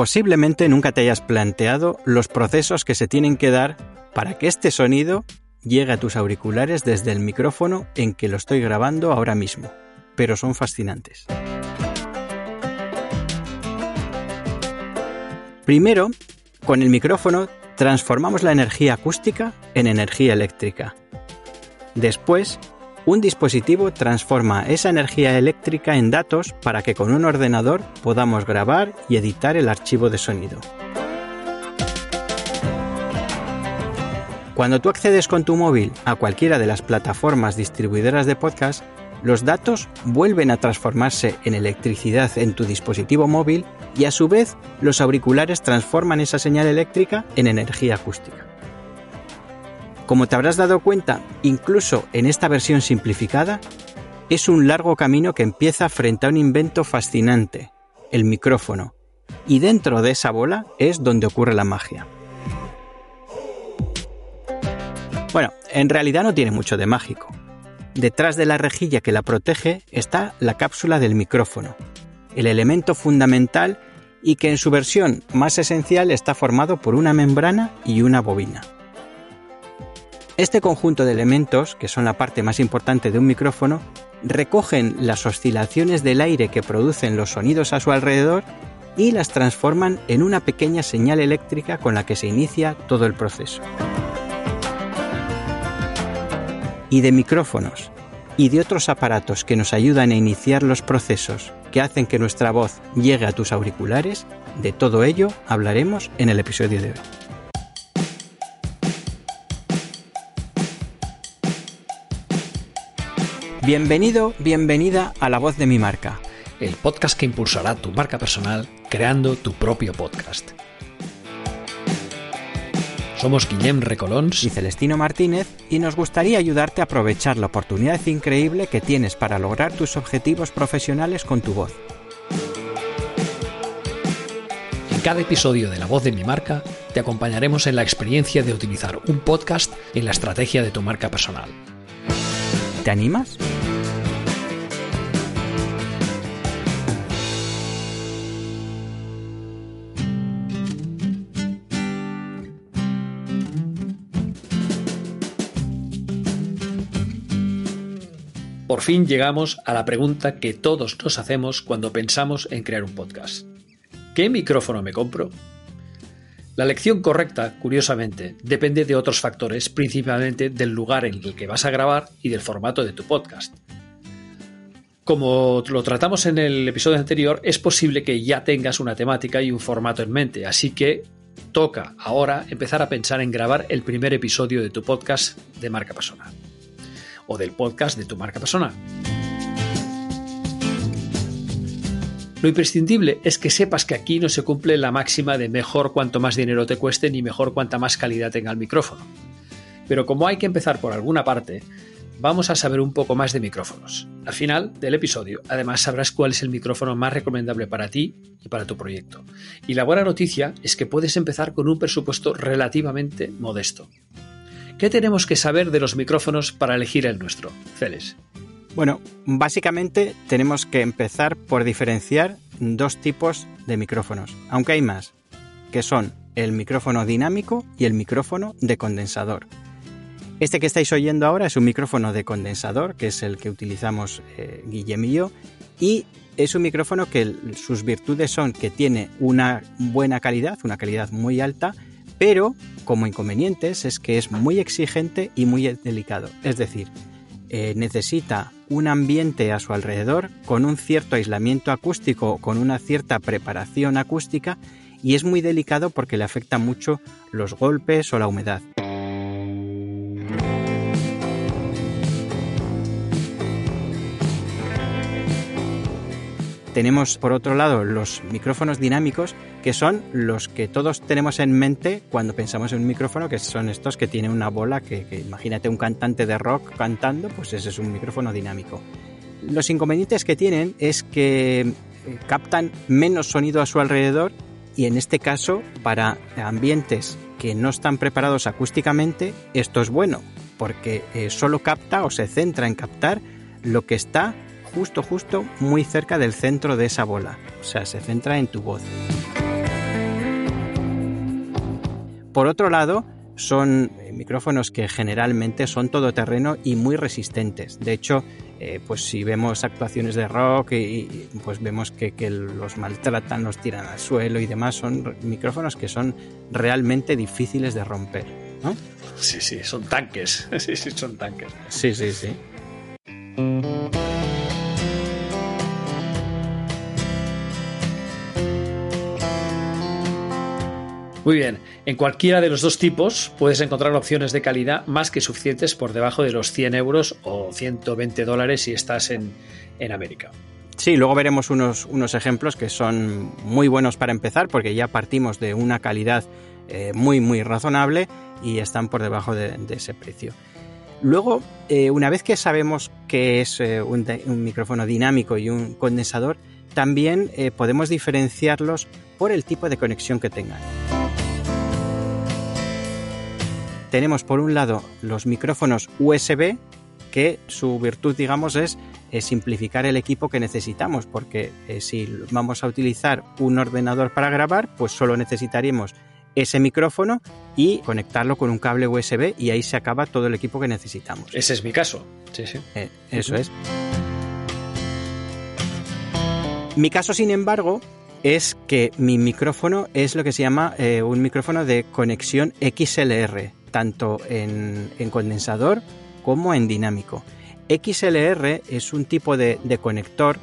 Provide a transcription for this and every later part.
Posiblemente nunca te hayas planteado los procesos que se tienen que dar para que este sonido llegue a tus auriculares desde el micrófono en que lo estoy grabando ahora mismo, pero son fascinantes. Primero, con el micrófono transformamos la energía acústica en energía eléctrica. Después, un dispositivo transforma esa energía eléctrica en datos para que con un ordenador podamos grabar y editar el archivo de sonido. Cuando tú accedes con tu móvil a cualquiera de las plataformas distribuidoras de podcast, los datos vuelven a transformarse en electricidad en tu dispositivo móvil y a su vez los auriculares transforman esa señal eléctrica en energía acústica. Como te habrás dado cuenta, incluso en esta versión simplificada, es un largo camino que empieza frente a un invento fascinante, el micrófono, y dentro de esa bola es donde ocurre la magia. Bueno, en realidad no tiene mucho de mágico. Detrás de la rejilla que la protege está la cápsula del micrófono, el elemento fundamental y que en su versión más esencial está formado por una membrana y una bobina. Este conjunto de elementos, que son la parte más importante de un micrófono, recogen las oscilaciones del aire que producen los sonidos a su alrededor y las transforman en una pequeña señal eléctrica con la que se inicia todo el proceso. Y de micrófonos y de otros aparatos que nos ayudan a iniciar los procesos que hacen que nuestra voz llegue a tus auriculares, de todo ello hablaremos en el episodio de hoy. Bienvenido, bienvenida a La Voz de mi marca. El podcast que impulsará tu marca personal creando tu propio podcast. Somos Guillem Recolons y Celestino Martínez y nos gustaría ayudarte a aprovechar la oportunidad increíble que tienes para lograr tus objetivos profesionales con tu voz. En cada episodio de La Voz de mi marca te acompañaremos en la experiencia de utilizar un podcast en la estrategia de tu marca personal. ¿Te animas? Por fin llegamos a la pregunta que todos nos hacemos cuando pensamos en crear un podcast. ¿Qué micrófono me compro? La elección correcta, curiosamente, depende de otros factores, principalmente del lugar en el que vas a grabar y del formato de tu podcast. Como lo tratamos en el episodio anterior, es posible que ya tengas una temática y un formato en mente, así que toca ahora empezar a pensar en grabar el primer episodio de tu podcast de marca personal o del podcast de tu marca personal. Lo imprescindible es que sepas que aquí no se cumple la máxima de mejor cuanto más dinero te cueste ni mejor cuanta más calidad tenga el micrófono. Pero como hay que empezar por alguna parte, vamos a saber un poco más de micrófonos. Al final del episodio, además sabrás cuál es el micrófono más recomendable para ti y para tu proyecto. Y la buena noticia es que puedes empezar con un presupuesto relativamente modesto. ¿Qué tenemos que saber de los micrófonos para elegir el nuestro? Celes. Bueno, básicamente tenemos que empezar por diferenciar dos tipos de micrófonos, aunque hay más, que son el micrófono dinámico y el micrófono de condensador. Este que estáis oyendo ahora es un micrófono de condensador, que es el que utilizamos eh, Guillem y yo, y es un micrófono que sus virtudes son que tiene una buena calidad, una calidad muy alta, pero como inconvenientes es que es muy exigente y muy delicado. Es decir, eh, necesita un ambiente a su alrededor con un cierto aislamiento acústico, con una cierta preparación acústica y es muy delicado porque le afecta mucho los golpes o la humedad. Tenemos por otro lado los micrófonos dinámicos, que son los que todos tenemos en mente cuando pensamos en un micrófono, que son estos que tienen una bola, que, imagínate un cantante de rock cantando, pues ese es un micrófono dinámico. Los inconvenientes que tienen es que eh, captan menos sonido a su alrededor y en este caso para ambientes que no están preparados acústicamente esto es bueno porque eh, solo capta o se centra en captar lo que está justo, justo muy cerca del centro de esa bola. O sea, se centra en tu voz. Por otro lado, son eh, micrófonos que generalmente son todoterreno y muy resistentes. De hecho, eh, pues si vemos actuaciones de rock y, pues vemos que, los maltratan, los tiran al suelo y demás, son micrófonos que son realmente difíciles de romper, ¿no? Sí, sí, son tanques. Sí, sí, son tanques. Sí, sí, sí. Muy bien, en cualquiera de los dos tipos puedes encontrar opciones de calidad más que suficientes por debajo de los 100 euros o 120 dólares si estás en, América. Sí, luego veremos unos, unos, ejemplos que son muy buenos para empezar porque ya partimos de una calidad eh, muy muy razonable y están por debajo de, ese precio. Luego, eh, una vez que sabemos que es eh, un, un, micrófono dinámico y un condensador, también podemos diferenciarlos por el tipo de conexión que tengan tenemos por un lado los micrófonos USB, que su virtud, digamos, es, simplificar el equipo que necesitamos, porque eh, si vamos a utilizar un ordenador para grabar, pues solo necesitaríamos ese micrófono y conectarlo con un cable USB y ahí se acaba todo el equipo que necesitamos. Ese es mi caso. Sí, sí. Eh, eso es. Mi caso, sin embargo, es que mi micrófono es lo que se llama eh, un micrófono de conexión XLR tanto en, condensador como en dinámico. XLR es un tipo de, conector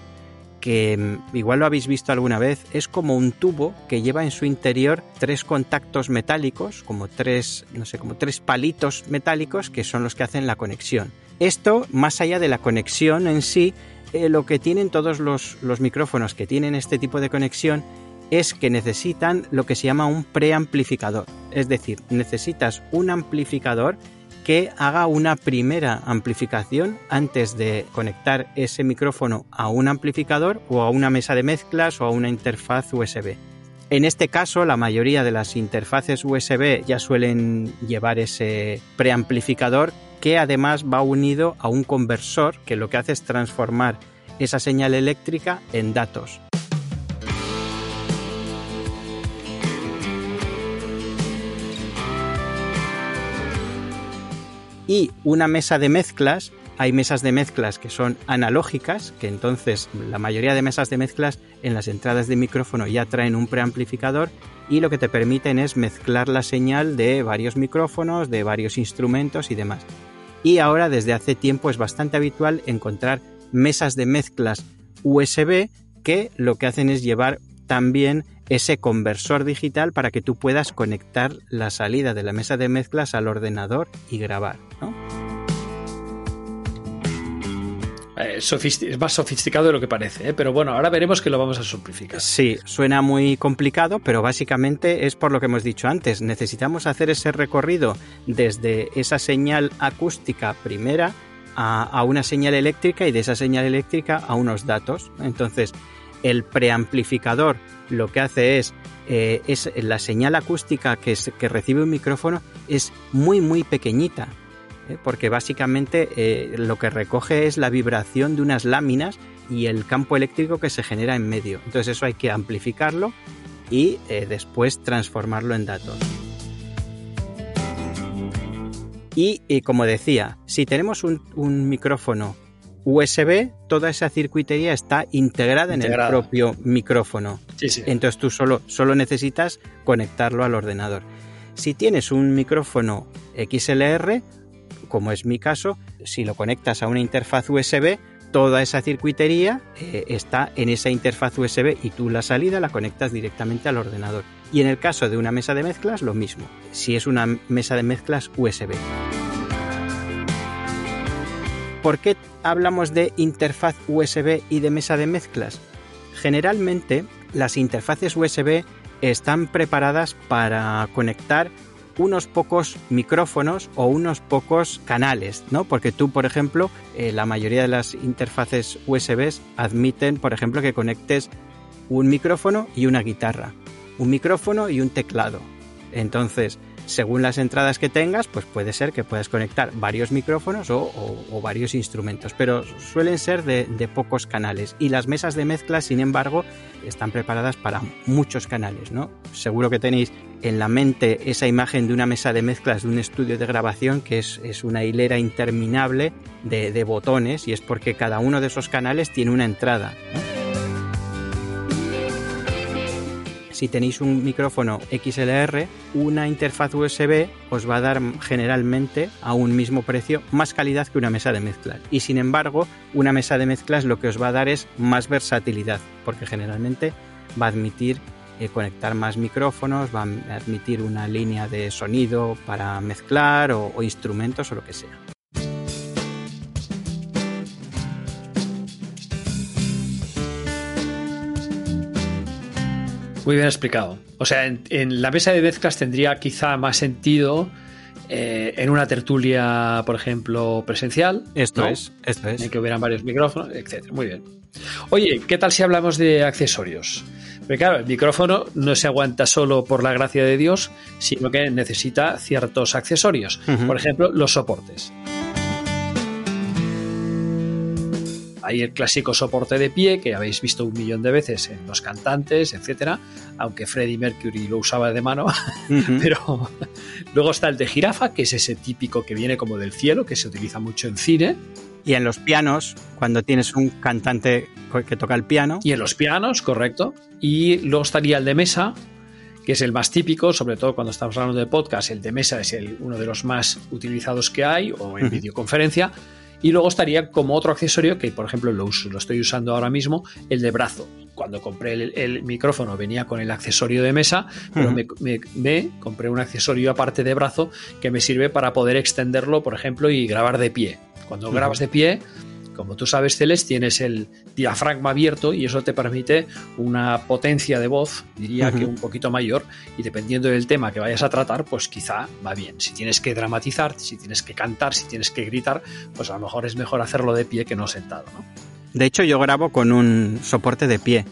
que mm, igual lo habéis visto alguna vez, es como un tubo que lleva en su interior tres contactos metálicos, como tres, no sé, como tres palitos metálicos que son los que hacen la conexión. Esto, más allá de la conexión en sí, eh, lo que tienen todos los, los micrófonos que tienen este tipo de conexión es que necesitan lo que se llama un preamplificador. Es decir, necesitas un amplificador que haga una primera amplificación antes de conectar ese micrófono a un amplificador o a una mesa de mezclas o a una interfaz USB. En este caso, la mayoría de las interfaces USB ya suelen llevar ese preamplificador que además va unido a un conversor que lo que hace es transformar esa señal eléctrica en datos. Y una mesa de mezclas. Hay mesas de mezclas que son analógicas, que entonces la mayoría de mesas de mezclas en las entradas de micrófono ya traen un preamplificador y lo que te permiten es mezclar la señal de varios micrófonos, de varios instrumentos y demás. Y ahora desde hace tiempo es bastante habitual encontrar mesas de mezclas USB que lo que hacen es llevar también ese conversor digital para que tú puedas conectar la salida de la mesa de mezclas al ordenador y grabar. Eh, es más sofisticado de lo que parece, ¿eh? pero bueno, ahora veremos que lo vamos a simplificar. Sí, suena muy complicado, pero básicamente es por lo que hemos dicho antes. Necesitamos hacer ese recorrido desde esa señal acústica primera a, a una señal eléctrica y de esa señal eléctrica a unos datos. Entonces, el preamplificador lo que hace es, eh, es la señal acústica que, que, recibe un micrófono es muy muy pequeñita, ¿eh? porque básicamente eh, lo que recoge es la vibración de unas láminas y el campo eléctrico que se genera en medio. Entonces eso hay que amplificarlo y después transformarlo en datos. Y, como decía, si tenemos un micrófono USB, toda esa circuitería está integrada, en el propio micrófono. Entonces tú solo, solo necesitas conectarlo al ordenador. Si tienes un micrófono XLR, como es mi caso, si lo conectas a una interfaz USB, toda esa circuitería eh, está en esa interfaz USB y tú la salida la conectas directamente al ordenador. Y en el caso de una mesa de mezclas, lo mismo, si es una mesa de mezclas USB. ¿Por qué hablamos de interfaz USB y de mesa de mezclas? Generalmente las interfaces USB están preparadas para conectar unos pocos micrófonos o unos pocos canales, ¿no? Porque tú, por ejemplo, eh, la mayoría de las interfaces USB admiten, por ejemplo, que conectes un micrófono y una guitarra, un micrófono y un teclado. Entonces, según las entradas que tengas, pues puede ser que puedas conectar varios micrófonos o, varios instrumentos, pero suelen ser de, pocos canales. Y las mesas de mezcla, sin embargo, están preparadas para muchos canales, ¿no? Seguro que tenéis en la mente esa imagen de una mesa de mezclas de un estudio de grabación que es, una hilera interminable de, botones y es porque cada uno de esos canales tiene una entrada. Si tenéis un micrófono XLR, una interfaz USB os va a dar generalmente a un mismo precio más calidad que una mesa de mezclas. Y sin embargo, una mesa de mezclas lo que os va a dar es más versatilidad, porque generalmente va a admitir eh, conectar más micrófonos, va a admitir una línea de sonido para mezclar o instrumentos o lo que sea. Muy bien explicado. O sea, en, la mesa de mezclas tendría quizá más sentido eh, en una tertulia, por ejemplo, presencial. Esto es, esto es. En que hubieran varios micrófonos, etc. Muy bien. Oye, ¿qué tal si hablamos de accesorios? Porque claro, el micrófono no se aguanta solo por la gracia de Dios, sino que necesita ciertos accesorios. Por ejemplo, los soportes. Hay el clásico soporte de pie que habéis visto un millón de veces en los cantantes, etcétera, aunque Freddie Mercury lo usaba de mano, pero luego está el de jirafa, que es ese típico que viene como del cielo, que se utiliza mucho en cine. Y en los pianos, cuando tienes un cantante que toca el piano. Y en los pianos, correcto. Y luego estaría el de mesa, que es el más típico, sobre todo cuando estamos hablando de podcast, el de mesa es el, uno de los más utilizados que hay, o en videoconferencia. Y luego estaría como otro accesorio que, por ejemplo, lo, uso, lo estoy usando ahora mismo, el de brazo. Cuando compré el, micrófono venía con el accesorio de mesa, pero me, compré un accesorio aparte de brazo que me sirve para poder extenderlo, por ejemplo, y grabar de pie. Cuando grabas de pie, como tú sabes, Celes, tienes el diafragma abierto y eso te permite una potencia de voz, diría que un poquito mayor, y dependiendo del tema que vayas a tratar, pues quizá va bien. Si tienes que dramatizar, si tienes que cantar, si tienes que gritar, pues a lo mejor es mejor hacerlo de pie que no sentado. ¿no? De hecho, yo grabo con un soporte de pie.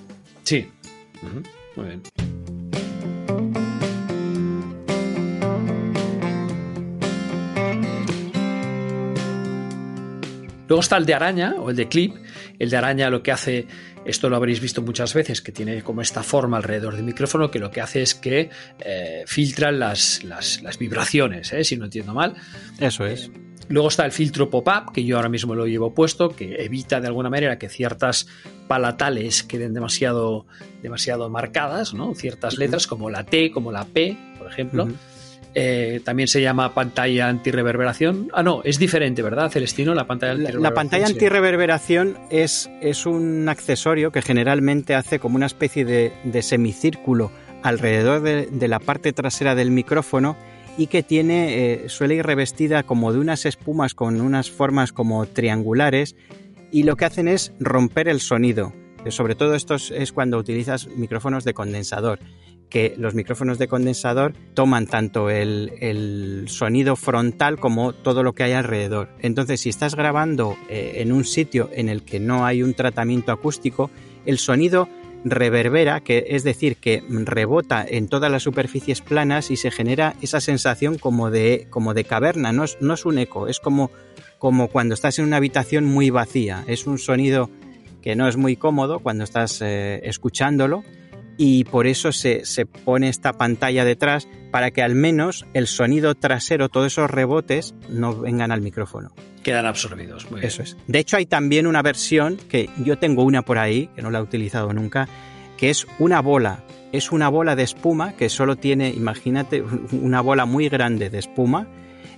Sí. Muy bien. Luego está el de araña o el de clip. El de araña lo que hace, esto lo habréis visto muchas veces, que tiene como esta forma alrededor del micrófono, que lo que hace es que eh, filtra las, vibraciones, ¿eh? si no entiendo mal. Eso es. Luego está el filtro pop-up, que yo ahora mismo lo llevo puesto, que evita de alguna manera que ciertas palatales queden demasiado, demasiado marcadas, ¿no? Ciertas letras como la T, como la P, por ejemplo. Eh, también se llama pantalla antirreverberación. Ah, no, es diferente, ¿verdad, Celestino? La pantalla antirreverberación. La, pantalla antirreverberación es, es, un accesorio que generalmente hace como una especie de, semicírculo alrededor de, la parte trasera del micrófono y que tiene, eh, suele ir revestida como de unas espumas con unas formas como triangulares y lo que hacen es romper el sonido. Sobre todo esto es cuando utilizas micrófonos de condensador que los micrófonos de condensador toman tanto el, sonido frontal como todo lo que hay alrededor. Entonces, si estás grabando eh, en un sitio en el que no hay un tratamiento acústico, el sonido reverbera, que es decir, que rebota en todas las superficies planas y se genera esa sensación como de, como de caverna. No es, no es un eco, es como, como cuando estás en una habitación muy vacía. Es un sonido que no es muy cómodo cuando estás eh, escuchándolo y por eso se, pone esta pantalla detrás para que al menos el sonido trasero, todos esos rebotes, no vengan al micrófono. Quedan absorbidos. Eso es. De hecho, hay también una versión que yo tengo una por ahí, que no la he utilizado nunca, que es una bola. Es una bola de espuma que solo tiene, imagínate, una bola muy grande de espuma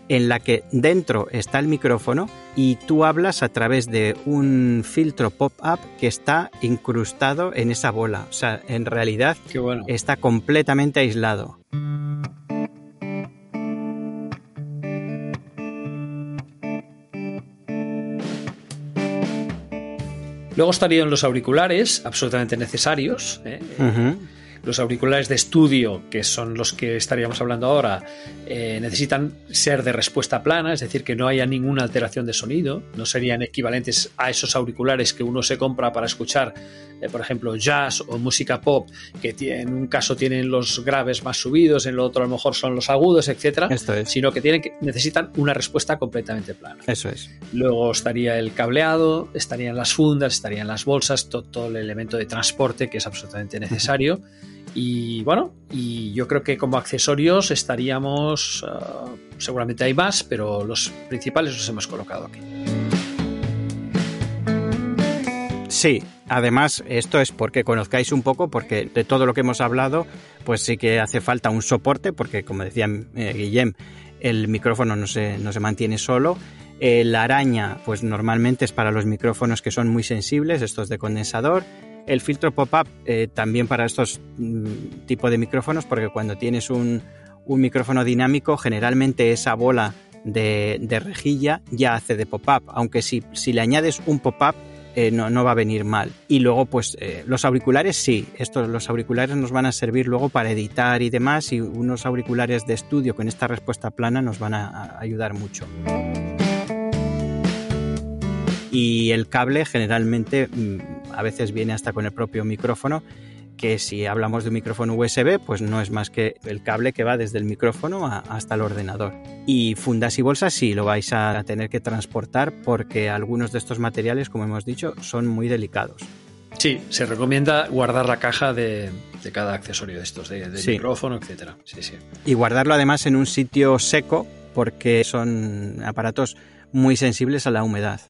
en la que dentro está el micrófono y tú hablas a través de un filtro pop-up que está incrustado en esa bola. O sea, en realidad está completamente aislado. Luego estarían los auriculares, absolutamente necesarios. ¿eh? Los auriculares de estudio, que son los que estaríamos hablando ahora, eh, necesitan ser de respuesta plana, es decir, que no haya ninguna alteración de sonido, no serían equivalentes a esos auriculares que uno se compra para escuchar, eh, por ejemplo, jazz o música pop, que en un caso tienen los graves más subidos, en el otro a lo mejor son los agudos, etcétera, sino que tienen que necesitan una respuesta completamente plana. Eso es. Luego estaría el cableado, estarían las fundas, estarían las bolsas, todo, el elemento de transporte que es absolutamente necesario. Y bueno, y yo creo que como accesorios estaríamos, ah, seguramente hay más, pero los principales los hemos colocado aquí. Sí, además esto es porque conozcáis un poco, porque de todo lo que hemos hablado, pues sí que hace falta un soporte, porque como decía eh, Guillem, el micrófono no se, no se mantiene solo. Eh, la araña, pues normalmente es para los micrófonos que son muy sensibles, estos de condensador. El filtro pop-up eh, también para estos mm, tipos de micrófonos, porque cuando tienes un, micrófono dinámico, generalmente esa bola de, rejilla ya hace de pop-up, aunque si, le añades un pop-up eh, no, va a venir mal. Y luego, pues eh, los auriculares sí, estos, los auriculares nos van a servir luego para editar y demás, y unos auriculares de estudio con esta respuesta plana nos van a ayudar mucho. Y el cable generalmente mm, a veces viene hasta con el propio micrófono que si hablamos de un micrófono USB, pues no es más que el cable que va desde el micrófono hasta el ordenador. Y fundas y bolsas sí lo vais a tener que transportar porque algunos de estos materiales, como hemos dicho, son muy delicados. Sí, se recomienda guardar la caja de, cada accesorio de estos, de, micrófono, etc. Sí, sí. Y guardarlo además en un sitio seco porque son aparatos muy sensibles a la humedad.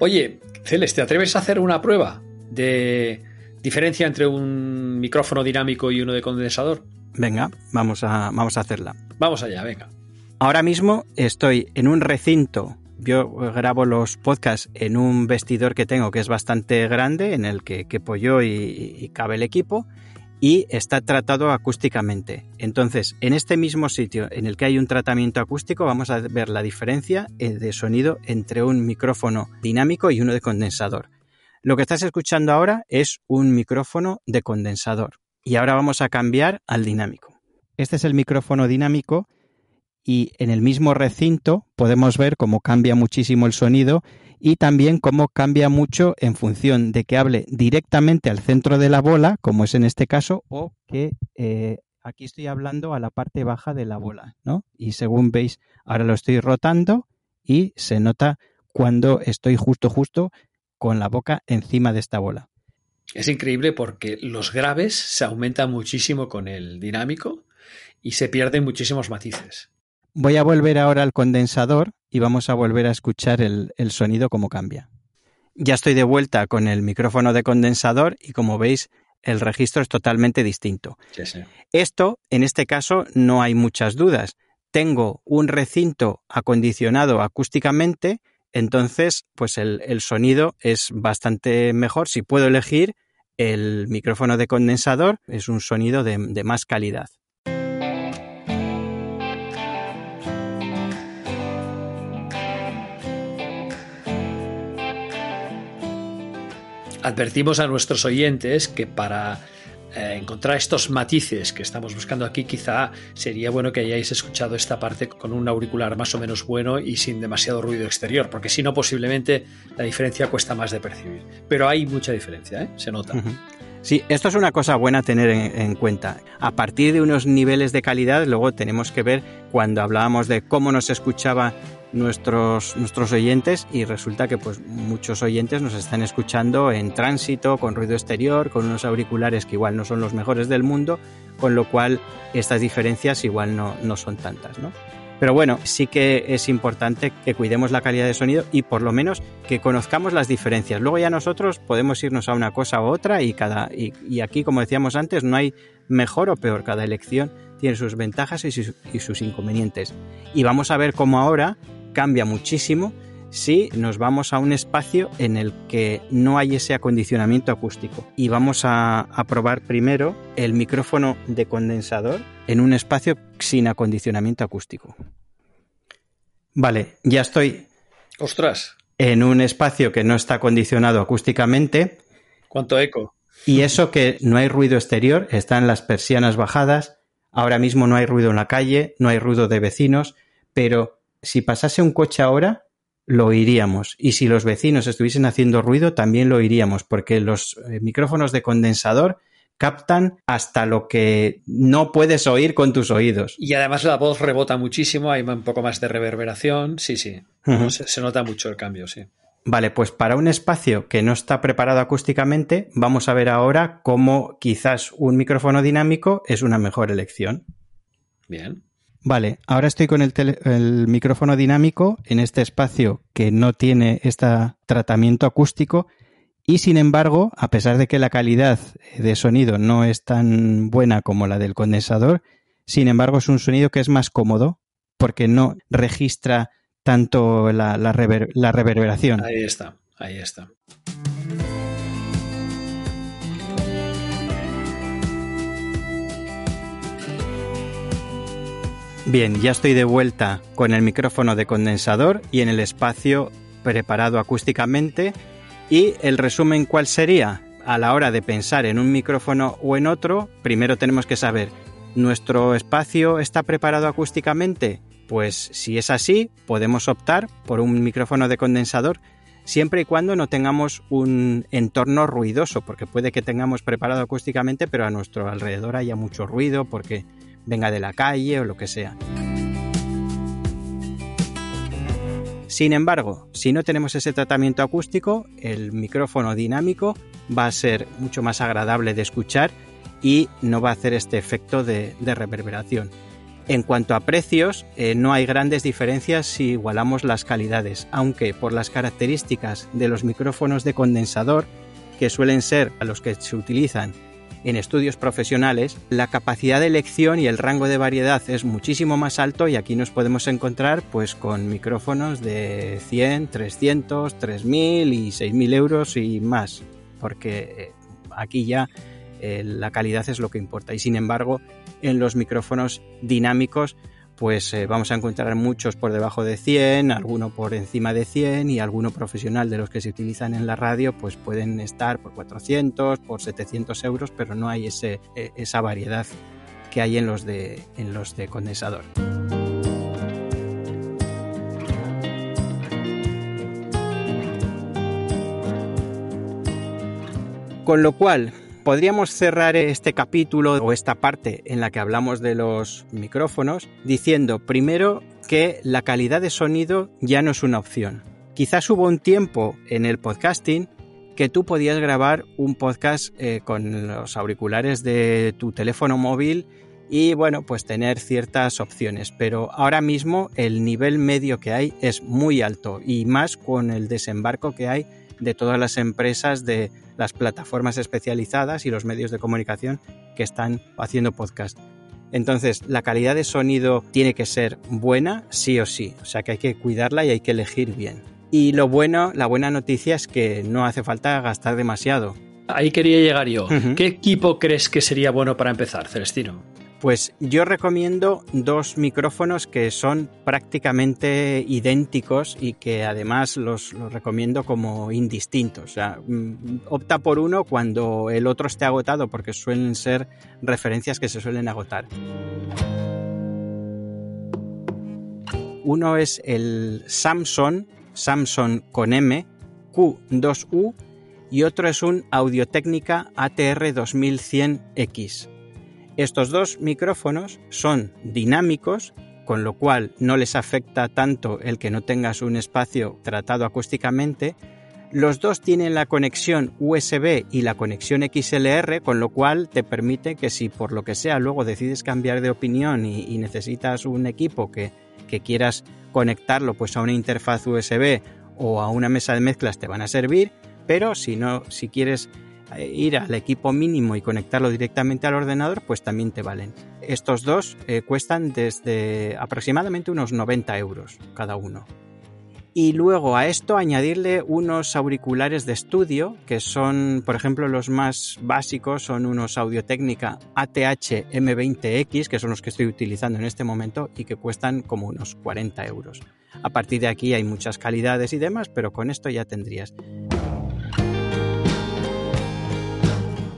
Oye, Celeste, ¿te atreves a hacer una prueba de diferencia entre un micrófono dinámico y uno de condensador? Venga, vamos a, vamos a hacerla. Vamos allá, venga. Ahora mismo estoy en un recinto. Yo grabo los podcasts en un vestidor que tengo que es bastante grande, en el que, que yo y cabe el equipo y está tratado acústicamente. Entonces, en este mismo sitio en el que hay un tratamiento acústico, vamos a ver la diferencia eh, de sonido entre un micrófono dinámico y uno de condensador. Lo que estás escuchando ahora es un micrófono de condensador. Y ahora vamos a cambiar al dinámico. Este es el micrófono dinámico y en el mismo recinto podemos ver cómo cambia muchísimo el sonido y también cómo cambia mucho en función de que hable directamente al centro de la bola, como es en este caso, o que eh, aquí estoy hablando a la parte baja de la bola, ¿no? Y según veis, ahora lo estoy rotando y se nota cuando estoy justo, justo con la boca encima de esta bola. Es increíble porque los graves se aumentan muchísimo con el dinámico y se pierden muchísimos matices. Voy a volver ahora al condensador y vamos a volver a escuchar el, sonido como cambia. Ya estoy de vuelta con el micrófono de condensador y como veis el registro es totalmente distinto. Esto, en este caso, no hay muchas dudas. Tengo un recinto acondicionado acústicamente, entonces, pues el, sonido es bastante mejor. Si puedo elegir, el micrófono de condensador es un sonido de más calidad. Advertimos a nuestros oyentes que para eh, encontrar estos matices que estamos buscando aquí, quizá sería bueno que hayáis escuchado esta parte con un auricular más o menos bueno y sin demasiado ruido exterior, porque si no, posiblemente la diferencia cuesta más de percibir. Pero hay mucha diferencia, ¿eh? se nota. Sí, esto es una cosa buena a tener en, cuenta. A partir de unos niveles de calidad, luego tenemos que ver cuando hablábamos de cómo nos escuchaba nuestros, nuestros oyentes y resulta que pues muchos oyentes nos están escuchando en tránsito, con ruido exterior, con unos auriculares que igual no son los mejores del mundo, con lo cual estas diferencias igual no, no son tantas, ¿no? Pero bueno, sí que es importante que cuidemos la calidad de sonido y por lo menos que conozcamos las diferencias. Luego ya nosotros podemos irnos a una cosa u otra y cada y, y aquí, como decíamos antes, no hay mejor o peor. Cada elección tiene sus ventajas y sus, y sus inconvenientes. Y vamos a ver cómo ahora cambia muchísimo si nos vamos a un espacio en el que no hay ese acondicionamiento acústico. Y vamos a, probar primero el micrófono de condensador en un espacio sin acondicionamiento acústico. Vale, ya estoy. Ostras. en un espacio que no está acondicionado acústicamente. ¿Cuánto eco? Y eso que no hay ruido exterior, están las persianas bajadas, ahora mismo no hay ruido en la calle, no hay ruido de vecinos, pero si pasase un coche ahora, lo oiríamos. Y si los vecinos estuviesen haciendo ruido, también lo oiríamos, porque los eh, micrófonos de condensador captan hasta lo que no puedes oír con tus oídos. Y además la voz rebota muchísimo, hay un poco más de reverberación, sí, sí, se, nota mucho el cambio, sí. Vale, pues para un espacio que no está preparado acústicamente, vamos a ver ahora cómo quizás un micrófono dinámico es una mejor elección. Bien. Vale, ahora estoy con el, el, micrófono dinámico en este espacio que no tiene este tratamiento acústico y sin embargo, a pesar de que la calidad de sonido no es tan buena como la del condensador, sin embargo es un sonido que es más cómodo porque no registra tanto la, la reverberación. Ahí está, ahí está. Bien, ya estoy de vuelta con el micrófono de condensador y en el espacio preparado acústicamente. ¿Y el resumen cuál sería? A la hora de pensar en un micrófono o en otro, primero tenemos que saber, ¿nuestro espacio está preparado acústicamente? Pues si es así, podemos optar por un micrófono de condensador siempre y cuando no tengamos un entorno ruidoso, porque puede que tengamos preparado acústicamente, pero a nuestro alrededor haya mucho ruido, porque venga de la calle o lo que sea. Sin embargo, si no tenemos ese tratamiento acústico, el micrófono dinámico va a ser mucho más agradable de escuchar y no va a hacer este efecto de, reverberación. En cuanto a precios, eh, no hay grandes diferencias si igualamos las calidades, aunque por las características de los micrófonos de condensador, que suelen ser a los que se utilizan en estudios profesionales, la capacidad de elección y el rango de variedad es muchísimo más alto y aquí nos podemos encontrar pues con micrófonos de 100, 300, 3000 y 6000 euros y más, porque eh, aquí ya eh, la calidad es lo que importa. Y sin embargo en los micrófonos dinámicos pues eh, vamos a encontrar muchos por debajo de 100, alguno por encima de 100 y alguno profesional de los que se utilizan en la radio pues pueden estar por 400, por 700 euros, pero no hay e, esa variedad que hay en los de, en los de condensador. Con lo cual, podríamos cerrar este capítulo o esta parte en la que hablamos de los micrófonos diciendo primero que la calidad de sonido ya no es una opción. Quizás hubo un tiempo en el podcasting que tú podías grabar un podcast eh, con los auriculares de tu teléfono móvil y bueno, pues tener ciertas opciones, pero ahora mismo el nivel medio que hay es muy alto y más con el desembarco que hay de todas las empresas de las plataformas especializadas y los medios de comunicación que están haciendo podcast. Entonces, la calidad de sonido tiene que ser buena, sí o sí. O sea que hay que cuidarla y hay que elegir bien. Y lo bueno, la buena noticia es que no hace falta gastar demasiado. Ahí quería llegar yo. ¿Qué equipo crees que sería bueno para empezar, Celestino? Pues yo recomiendo dos micrófonos que son prácticamente idénticos y que además los, recomiendo como indistintos. O sea, mm, opta por uno cuando el otro esté agotado porque suelen ser referencias que se suelen agotar. Uno es el Samsung, Samsung con M, Q2U y otro es un Audio Técnica ATR 2100X. Estos dos micrófonos son dinámicos, con lo cual no les afecta tanto el que no tengas un espacio tratado acústicamente. Los dos tienen la conexión USB y la conexión XLR, con lo cual te permite que si por lo que sea luego decides cambiar de opinión y, necesitas un equipo que, que quieras conectarlo pues a una interfaz USB o a una mesa de mezclas te van a servir, pero si no, si quieres ir al equipo mínimo y conectarlo directamente al ordenador, pues también te valen. Estos dos eh, cuestan desde aproximadamente unos 90 euros cada uno. y luego a esto añadirle unos auriculares de estudio, que son, por ejemplo, los más básicos, son unos Audio Técnica ATH M20X, que son los que estoy utilizando en este momento y que cuestan como unos 40 euros. A partir de aquí hay muchas calidades y demás, pero con esto ya tendrías.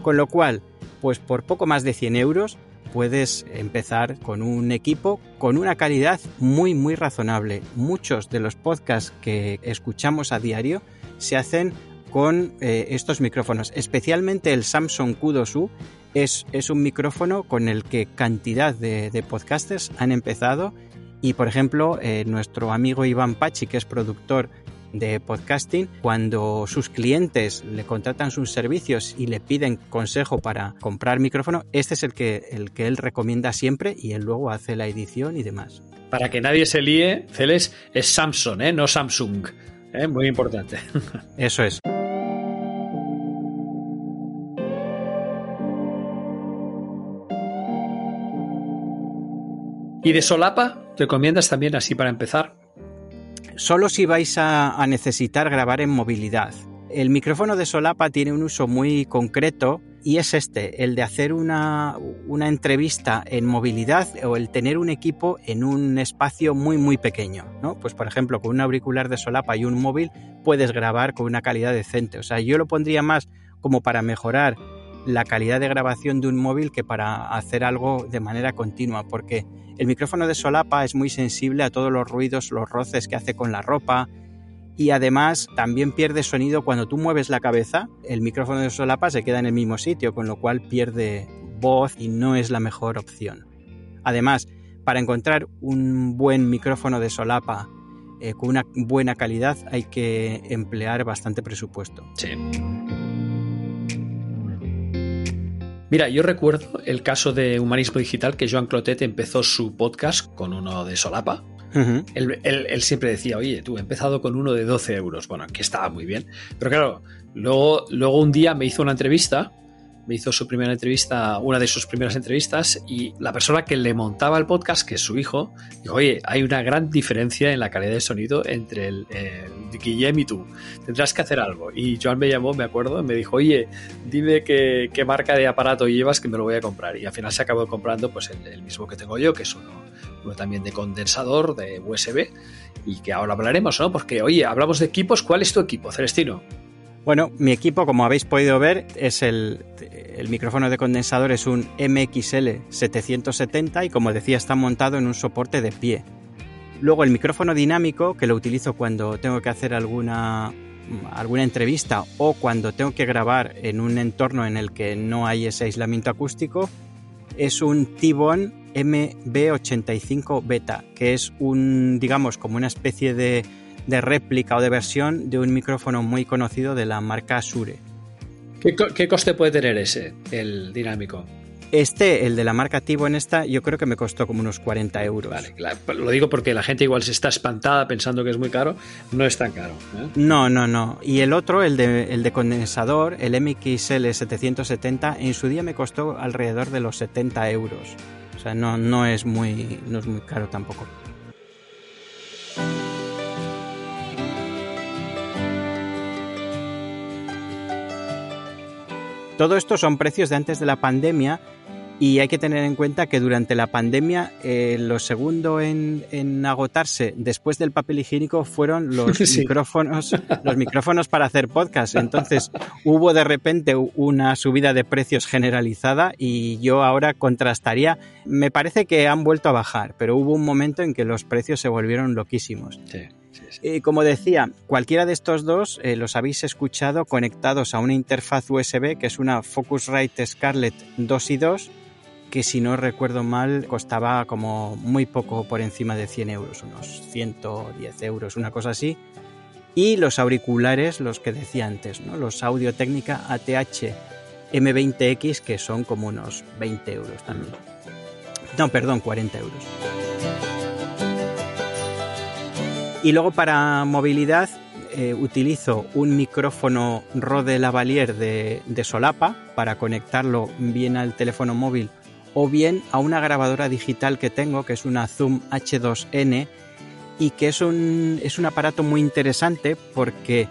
Con lo cual, pues por poco más de 100 euros puedes empezar con un equipo con una calidad muy muy razonable. Muchos de los podcasts que escuchamos a diario se hacen con eh, estos micrófonos, especialmente el Samsung Q2U es, es un micrófono con el que cantidad de, podcasters han empezado y por ejemplo eh, nuestro amigo Iván Pachi que es productor de podcasting, cuando sus clientes le contratan sus servicios y le piden consejo para comprar micrófono, este es el que, el que él recomienda siempre y él luego hace la edición y demás. Para que nadie se líe, Celes es Samsung, ¿eh? no Samsung. ¿eh? Muy importante. Eso es. ¿Y de solapa? ¿Recomiendas también así para empezar? Solo si vais a, necesitar grabar en movilidad. El micrófono de solapa tiene un uso muy concreto y es este, el de hacer una, entrevista en movilidad o el tener un equipo en un espacio muy muy pequeño, ¿no? Pues por ejemplo, con un auricular de solapa y un móvil puedes grabar con una calidad decente. O sea, yo lo pondría más como para mejorar la calidad de grabación de un móvil que para hacer algo de manera continua, porque el micrófono de solapa es muy sensible a todos los ruidos, los roces que hace con la ropa y además también pierde sonido cuando tú mueves la cabeza, el micrófono de solapa se queda en el mismo sitio, con lo cual pierde voz y no es la mejor opción. Además, para encontrar un buen micrófono de solapa eh, con una buena calidad hay que emplear bastante presupuesto. Sí. Mira, yo recuerdo el caso de Humanismo Digital que Joan Clotet empezó su podcast con uno de solapa. él, siempre decía, oye, tú he empezado con uno de 12 euros. Bueno, que estaba muy bien. Pero claro, luego, luego un día me hizo una entrevista me hizo su primera entrevista, una de sus primeras entrevistas, y la persona que le montaba el podcast, que es su hijo, dijo, oye, hay una gran diferencia en la calidad de sonido entre el, Guillem y tú. Tendrás que hacer algo. Y Joan me llamó, me acuerdo, me dijo, oye, dime qué, marca de aparato llevas que me lo voy a comprar. Y al final se acabó comprando pues el, mismo que tengo yo, que es uno, uno también de condensador, de USB, y que ahora hablaremos, ¿no? Porque, oye, hablamos de equipos, ¿cuál es tu equipo, Celestino? Bueno, mi equipo, como habéis podido ver, es el, micrófono de condensador es un MXL 770 y como decía está montado en un soporte de pie. Luego el micrófono dinámico, que lo utilizo cuando tengo que hacer alguna, alguna entrevista o cuando tengo que grabar en un entorno en el que no hay ese aislamiento acústico, es un T-Bone MB85 Beta, que es un, digamos, como una especie de de réplica o de versión de un micrófono muy conocido de la marca Sure. ¿Qué, coste puede tener ese, el dinámico? Este, el de la marca Tivo en esta, yo creo que me costó como unos 40 euros. Vale, lo digo porque la gente igual se está espantada pensando que es muy caro. No es tan caro. ¿eh? No, no, no. Y el otro, el de, el de condensador, el MXL 770, en su día me costó alrededor de los 70 euros. O sea, no, no, es, muy, no es muy caro tampoco. Todo esto son precios de antes de la pandemia y hay que tener en cuenta que durante la pandemia eh, lo segundo en, agotarse después del papel higiénico fueron los micrófonos, los micrófonos para hacer podcast. Entonces hubo de repente una subida de precios generalizada y yo ahora contrastaría. Me parece que han vuelto a bajar, pero hubo un momento en que los precios se volvieron loquísimos. Sí. Y como decía, cualquiera de estos dos eh, los habéis escuchado conectados a una interfaz USB que es una Focusrite Scarlett 2 y 2 que si no recuerdo mal costaba como muy poco por encima de 100 euros, unos 110 euros, una cosa así. Y los auriculares, los que decía antes, ¿no? los Audio Técnica ATH M20X, que son como unos 20 euros también. No, perdón, 40 euros. Y luego para movilidad eh, utilizo un micrófono Rode Lavalier de, solapa para conectarlo bien al teléfono móvil o bien a una grabadora digital que tengo que es una Zoom H2N y que es un, es un aparato muy interesante porque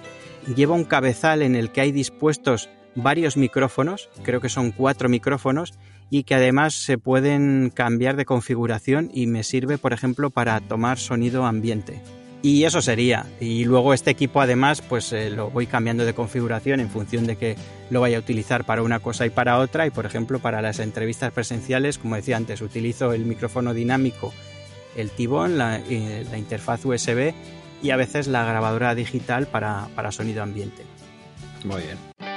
lleva un cabezal en el que hay dispuestos varios micrófonos, creo que son cuatro micrófonos, y que además se pueden cambiar de configuración y me sirve, por ejemplo, para tomar sonido ambiente. Y eso sería. Y luego este equipo además pues eh, lo voy cambiando de configuración en función de que lo vaya a utilizar para una cosa y para otra. Y por ejemplo para las entrevistas presenciales, como decía antes, utilizo el micrófono dinámico, el tibón, la, eh, la interfaz USB y a veces la grabadora digital para, para sonido ambiente. Muy bien.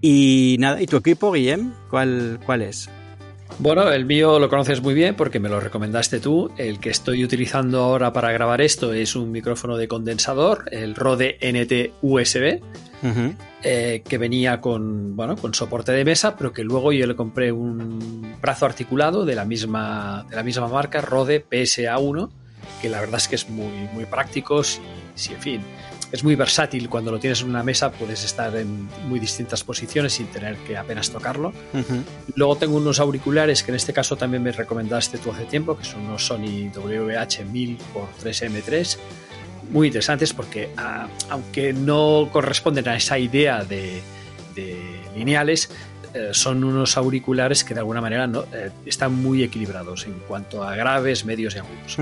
Y nada, ¿y tu equipo, Guillem? ¿Cuál, cuál es? Bueno, el mío lo conoces muy bien porque me lo recomendaste tú. El que estoy utilizando ahora para grabar esto es un micrófono de condensador, el Rode NT USB, eh, que venía con, bueno, con soporte de mesa, pero que luego yo le compré un brazo articulado de la misma, de la misma marca, Rode PSA1, que la verdad es que es muy, muy práctico. Si, en fin, es muy versátil. Cuando lo tienes en una mesa puedes estar en muy distintas posiciones sin tener que apenas tocarlo. Luego tengo unos auriculares que en este caso también me recomendaste tú hace tiempo, que son unos Sony WH-1000x3M3. Muy interesantes porque ah, aunque no corresponden a esa idea de, de lineales, eh, son unos auriculares que de alguna manera ¿no? Eh, están muy equilibrados en cuanto a graves, medios y agudos.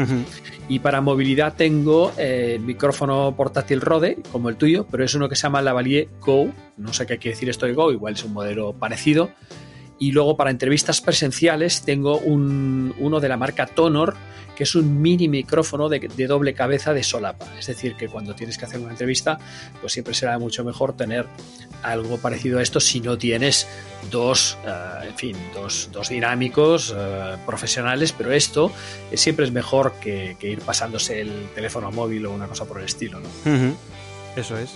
Y para movilidad tengo eh, el micrófono portátil Rode, como el tuyo, pero es uno que se llama Lavalier Go. No sé qué quiere decir esto de Go, igual es un modelo parecido. Y luego para entrevistas presenciales tengo un, uno de la marca Tonor, que es un mini micrófono de, doble cabeza de solapa. Es decir, que cuando tienes que hacer una entrevista, pues siempre será mucho mejor tener algo parecido a esto si no tienes dos, eh, en fin, dos, dinámicos eh, profesionales, pero esto siempre es mejor que, ir pasándose el teléfono móvil o una cosa por el estilo. Eso es.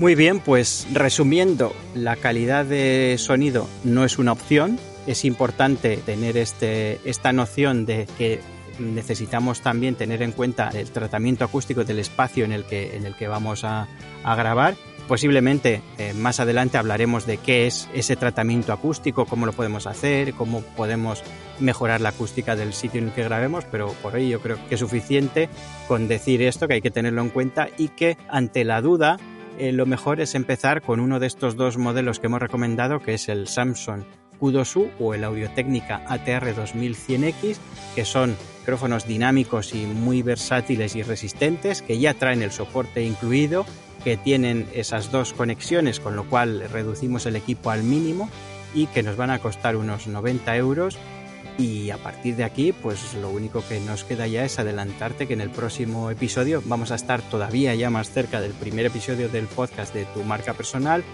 Muy bien, pues resumiendo, la calidad de sonido no es una opción, es importante tener este, esta noción de que necesitamos también tener en cuenta el tratamiento acústico del espacio en el que, en el que vamos a, grabar. Posiblemente eh, más adelante hablaremos de qué es ese tratamiento acústico, cómo lo podemos hacer, cómo podemos mejorar la acústica del sitio en el que grabemos, pero por hoy yo creo que es suficiente con decir esto, que hay que tenerlo en cuenta y que ante la duda eh, lo mejor es empezar con uno de estos dos modelos que hemos recomendado, que es el Samsung Q2U o el Audio Técnica ATR 2100X, que son micrófonos dinámicos y muy versátiles y resistentes, que ya traen el soporte incluido, que tienen esas dos conexiones, con lo cual reducimos el equipo al mínimo y que nos van a costar unos 90 euros. Y a partir de aquí, pues lo único que nos queda ya es adelantarte que en el próximo episodio vamos a estar todavía ya más cerca del primer episodio del podcast de tu marca personal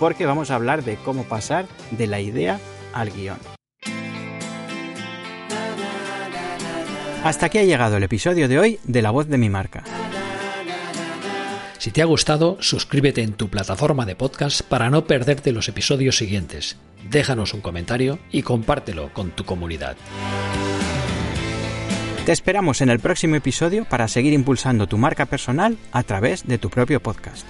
porque vamos a hablar de cómo pasar de la idea al guion. Hasta aquí ha llegado el episodio de hoy de La voz de mi marca. Si te ha gustado, suscríbete en tu plataforma de podcast para no perderte los episodios siguientes. Déjanos un comentario y compártelo con tu comunidad. Te esperamos en el próximo episodio para seguir impulsando tu marca personal a través de tu propio podcast.